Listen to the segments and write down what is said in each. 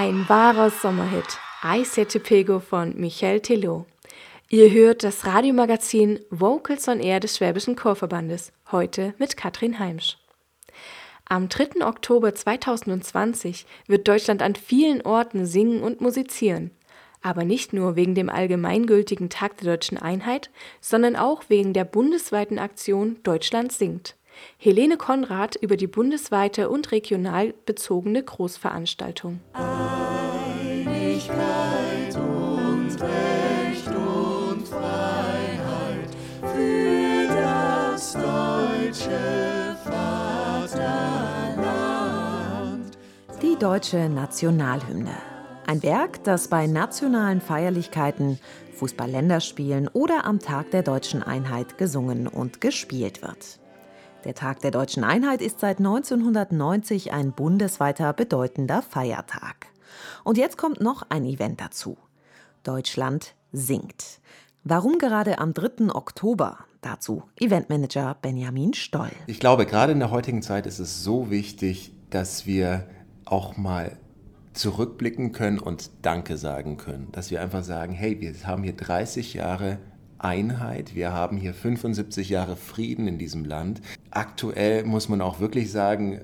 Ein wahrer Sommerhit. I Sette Pego von Michael Tillot. Ihr hört das Radiomagazin Vocals on Air des Schwäbischen Chorverbandes, heute mit Katrin Heimsch. Am 3. Oktober 2020 wird Deutschland an vielen Orten singen und musizieren. Aber nicht nur wegen dem allgemeingültigen Tag der deutschen Einheit, sondern auch wegen der bundesweiten Aktion Deutschland singt. Helene Konrad über die bundesweite und regional bezogene Großveranstaltung. Einigkeit und Recht und Freiheit für das deutsche Vaterland. Die deutsche Nationalhymne. Ein Werk, das bei nationalen Feierlichkeiten, Fußball-Länderspielen oder am Tag der deutschen Einheit gesungen und gespielt wird. Der Tag der deutschen Einheit ist seit 1990 ein bundesweiter bedeutender Feiertag. Und jetzt kommt noch ein Event dazu. Deutschland singt. Warum gerade am 3. Oktober? Dazu Eventmanager Benjamin Stoll. Ich glaube, gerade in der heutigen Zeit ist es so wichtig, dass wir auch mal zurückblicken können und Danke sagen können. Dass wir einfach sagen, hey, wir haben hier 30 Jahre Einheit. Wir haben hier 75 Jahre Frieden in diesem Land. Aktuell muss man auch wirklich sagen,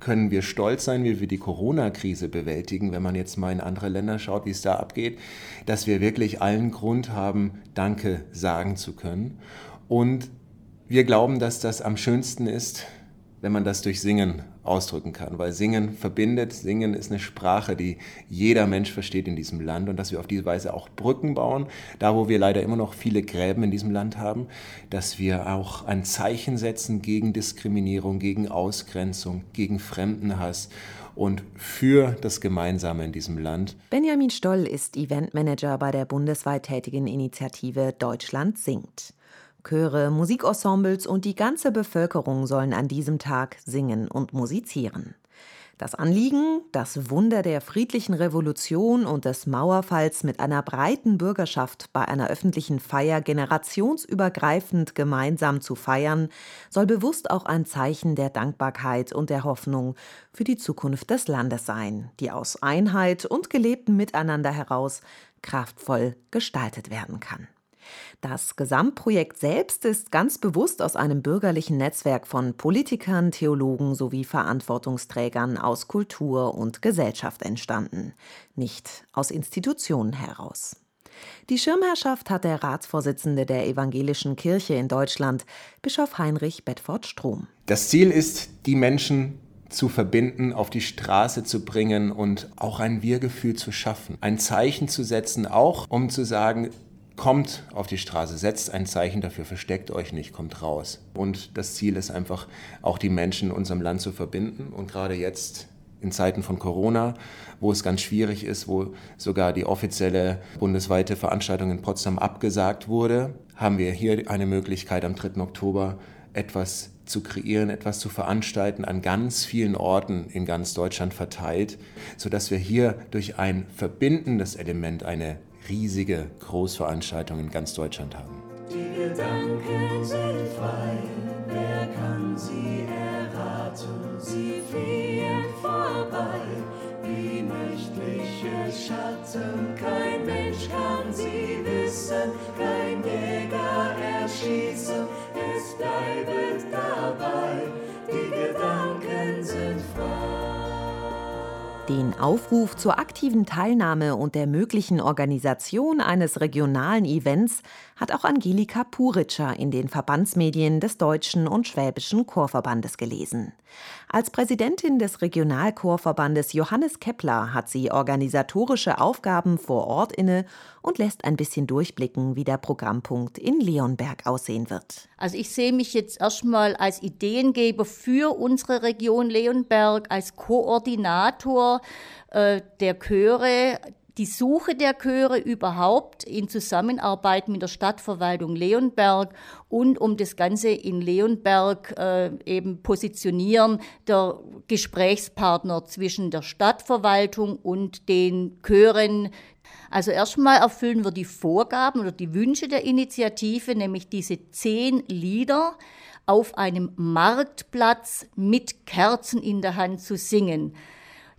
können wir stolz sein, wie wir die Corona-Krise bewältigen, wenn man jetzt mal in andere Länder schaut, wie es da abgeht, dass wir wirklich allen Grund haben, Danke sagen zu können. Und wir glauben, dass das am schönsten ist, wenn man das durch Singen ausdrücken kann, weil Singen verbindet, Singen ist eine Sprache, die jeder Mensch versteht in diesem Land und dass wir auf diese Weise auch Brücken bauen, da wo wir leider immer noch viele Gräben in diesem Land haben, dass wir auch ein Zeichen setzen gegen Diskriminierung, gegen Ausgrenzung, gegen Fremdenhass und für das Gemeinsame in diesem Land. Benjamin Stoll ist Eventmanager bei der bundesweit tätigen Initiative Deutschland singt. Chöre, Musikensembles und die ganze Bevölkerung sollen an diesem Tag singen und musizieren. Das Anliegen, das Wunder der friedlichen Revolution und des Mauerfalls mit einer breiten Bürgerschaft bei einer öffentlichen Feier generationsübergreifend gemeinsam zu feiern, soll bewusst auch ein Zeichen der Dankbarkeit und der Hoffnung für die Zukunft des Landes sein, die aus Einheit und gelebtem Miteinander heraus kraftvoll gestaltet werden kann. Das Gesamtprojekt selbst ist ganz bewusst aus einem bürgerlichen Netzwerk von Politikern, Theologen sowie Verantwortungsträgern aus Kultur und Gesellschaft entstanden, nicht aus Institutionen heraus. Die Schirmherrschaft hat der Ratsvorsitzende der Evangelischen Kirche in Deutschland, Bischof Heinrich Bedford Strom. Das Ziel ist, die Menschen zu verbinden, auf die Straße zu bringen und auch ein Wir-Gefühl zu schaffen. Ein Zeichen zu setzen, auch um zu sagen, kommt auf die Straße, setzt ein Zeichen dafür, versteckt euch nicht, kommt raus. Und das Ziel ist einfach, auch die Menschen in unserem Land zu verbinden. Und gerade jetzt in Zeiten von Corona, wo es ganz schwierig ist, wo sogar die offizielle bundesweite Veranstaltung in Potsdam abgesagt wurde, haben wir hier eine Möglichkeit am 3. Oktober etwas zu kreieren, etwas zu veranstalten an ganz vielen Orten in ganz Deutschland verteilt, sodass wir hier durch ein verbindendes Element eine riesige Großveranstaltung in ganz Deutschland haben. Die Gedanken sind frei, wer kann sie erraten? Sie fliehen vorbei wie nächtliche Schatten. Kein Mensch kann sie wissen, kein Jäger erschießen. Den Aufruf zur aktiven Teilnahme und der möglichen Organisation eines regionalen Events hat auch Angelika Puritscher in den Verbandsmedien des Deutschen und Schwäbischen Chorverbandes gelesen. Als Präsidentin des Regionalchorverbandes Johannes Kepler hat sie organisatorische Aufgaben vor Ort inne und lässt ein bisschen durchblicken, wie der Programmpunkt in Leonberg aussehen wird. Also ich sehe mich jetzt erstmal als Ideengeber für unsere Region Leonberg, als Koordinator äh, der Chöre, die Suche der Chöre überhaupt in Zusammenarbeit mit der Stadtverwaltung Leonberg und um das Ganze in Leonberg äh, eben positionieren, der Gesprächspartner zwischen der Stadtverwaltung und den Chören. Also erstmal erfüllen wir die Vorgaben oder die Wünsche der Initiative, nämlich diese zehn Lieder auf einem Marktplatz mit Kerzen in der Hand zu singen.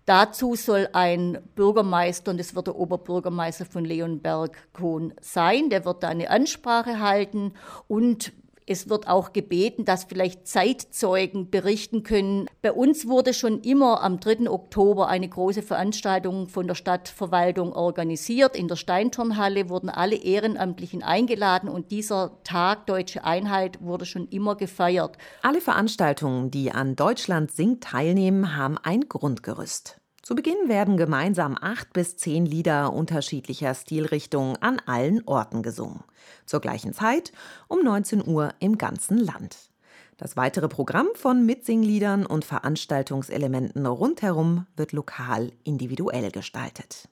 Dazu soll ein Bürgermeister, und das wird der Oberbürgermeister von Leonberg-Kohn sein, der wird da eine Ansprache halten. Und es wird auch gebeten, dass vielleicht Zeitzeugen berichten können. Bei uns wurde schon immer am 3. Oktober eine große Veranstaltung von der Stadtverwaltung organisiert. In der Steinturnhalle wurden alle Ehrenamtlichen eingeladen und dieser Tag Deutsche Einheit wurde schon immer gefeiert. Alle Veranstaltungen, die an Deutschland singt teilnehmen, haben ein Grundgerüst. Zu Beginn werden gemeinsam acht bis zehn Lieder unterschiedlicher Stilrichtungen an allen Orten gesungen. Zur gleichen Zeit um 19 Uhr im ganzen Land. Das weitere Programm von Mitsingliedern und Veranstaltungselementen rundherum wird lokal individuell gestaltet.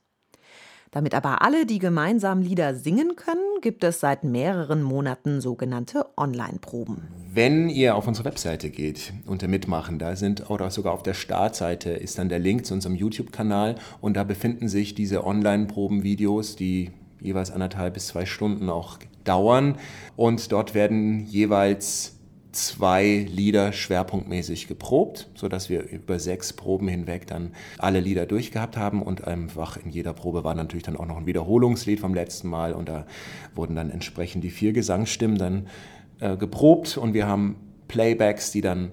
Damit aber alle die gemeinsamen Lieder singen können, gibt es seit mehreren Monaten sogenannte Online-Proben. Wenn ihr auf unsere Webseite geht, unter Mitmachen, da sind oder sogar auf der Startseite ist dann der Link zu unserem YouTube-Kanal und da befinden sich diese Online-Proben-Videos, die jeweils anderthalb bis zwei Stunden auch dauern. Und dort werden jeweils zwei Lieder schwerpunktmäßig geprobt, sodass wir über sechs Proben hinweg dann alle Lieder durchgehabt haben. Und einfach in jeder Probe war natürlich dann auch noch ein Wiederholungslied vom letzten Mal. Und da wurden dann entsprechend die vier Gesangsstimmen dann äh, geprobt. Und wir haben Playbacks, die dann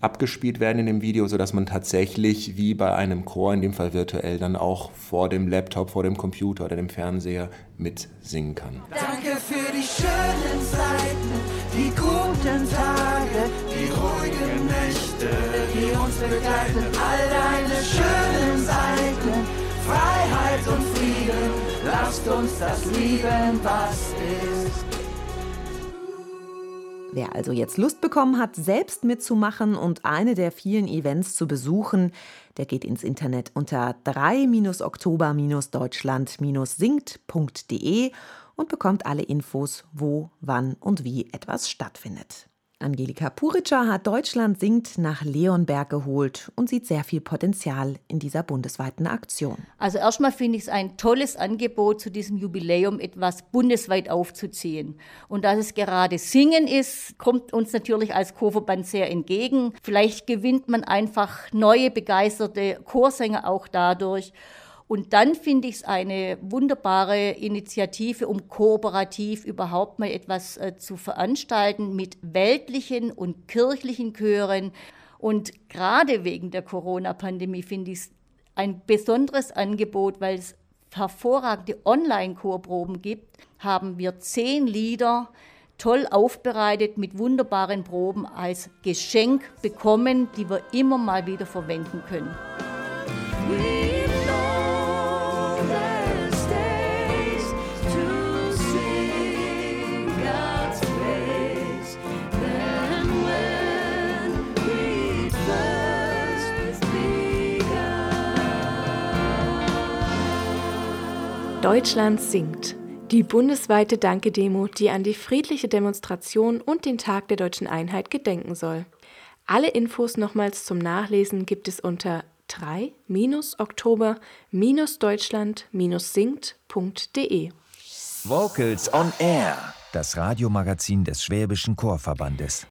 abgespielt werden in dem Video, sodass man tatsächlich wie bei einem Chor, in dem Fall virtuell, dann auch vor dem Laptop, vor dem Computer oder dem Fernseher mitsingen kann. Danke für die schönen Zeiten, die guten Tage, die ruhigen Nächte, die uns begleiten. All deine schönen Seiten, Freiheit und Frieden, lasst uns das lieben, was ist. Wer also jetzt Lust bekommen hat, selbst mitzumachen und eine der vielen Events zu besuchen, der geht ins Internet unter 3-oktober-deutschland-singt.de und bekommt alle Infos, wo, wann und wie etwas stattfindet. Angelika Puritscher hat Deutschland singt nach Leonberg geholt und sieht sehr viel Potenzial in dieser bundesweiten Aktion. Also erstmal finde ich es ein tolles Angebot, zu diesem Jubiläum etwas bundesweit aufzuziehen. Und dass es gerade Singen ist, kommt uns natürlich als Chorverband sehr entgegen. Vielleicht gewinnt man einfach neue begeisterte Chorsänger auch dadurch. Und dann finde ich es eine wunderbare Initiative, um kooperativ überhaupt mal etwas äh, zu veranstalten mit weltlichen und kirchlichen Chören. Und gerade wegen der Corona-Pandemie finde ich es ein besonderes Angebot, weil es hervorragende Online-Chorproben gibt, haben wir zehn Lieder toll aufbereitet mit wunderbaren Proben als Geschenk bekommen, die wir immer mal wieder verwenden können. Deutschland singt. Die bundesweite Danke-Demo, die an die friedliche Demonstration und den Tag der deutschen Einheit gedenken soll. Alle Infos nochmals zum Nachlesen gibt es unter 3-oktober-deutschland-singt.de. Vocals on Air, das Radiomagazin des Schwäbischen Chorverbandes.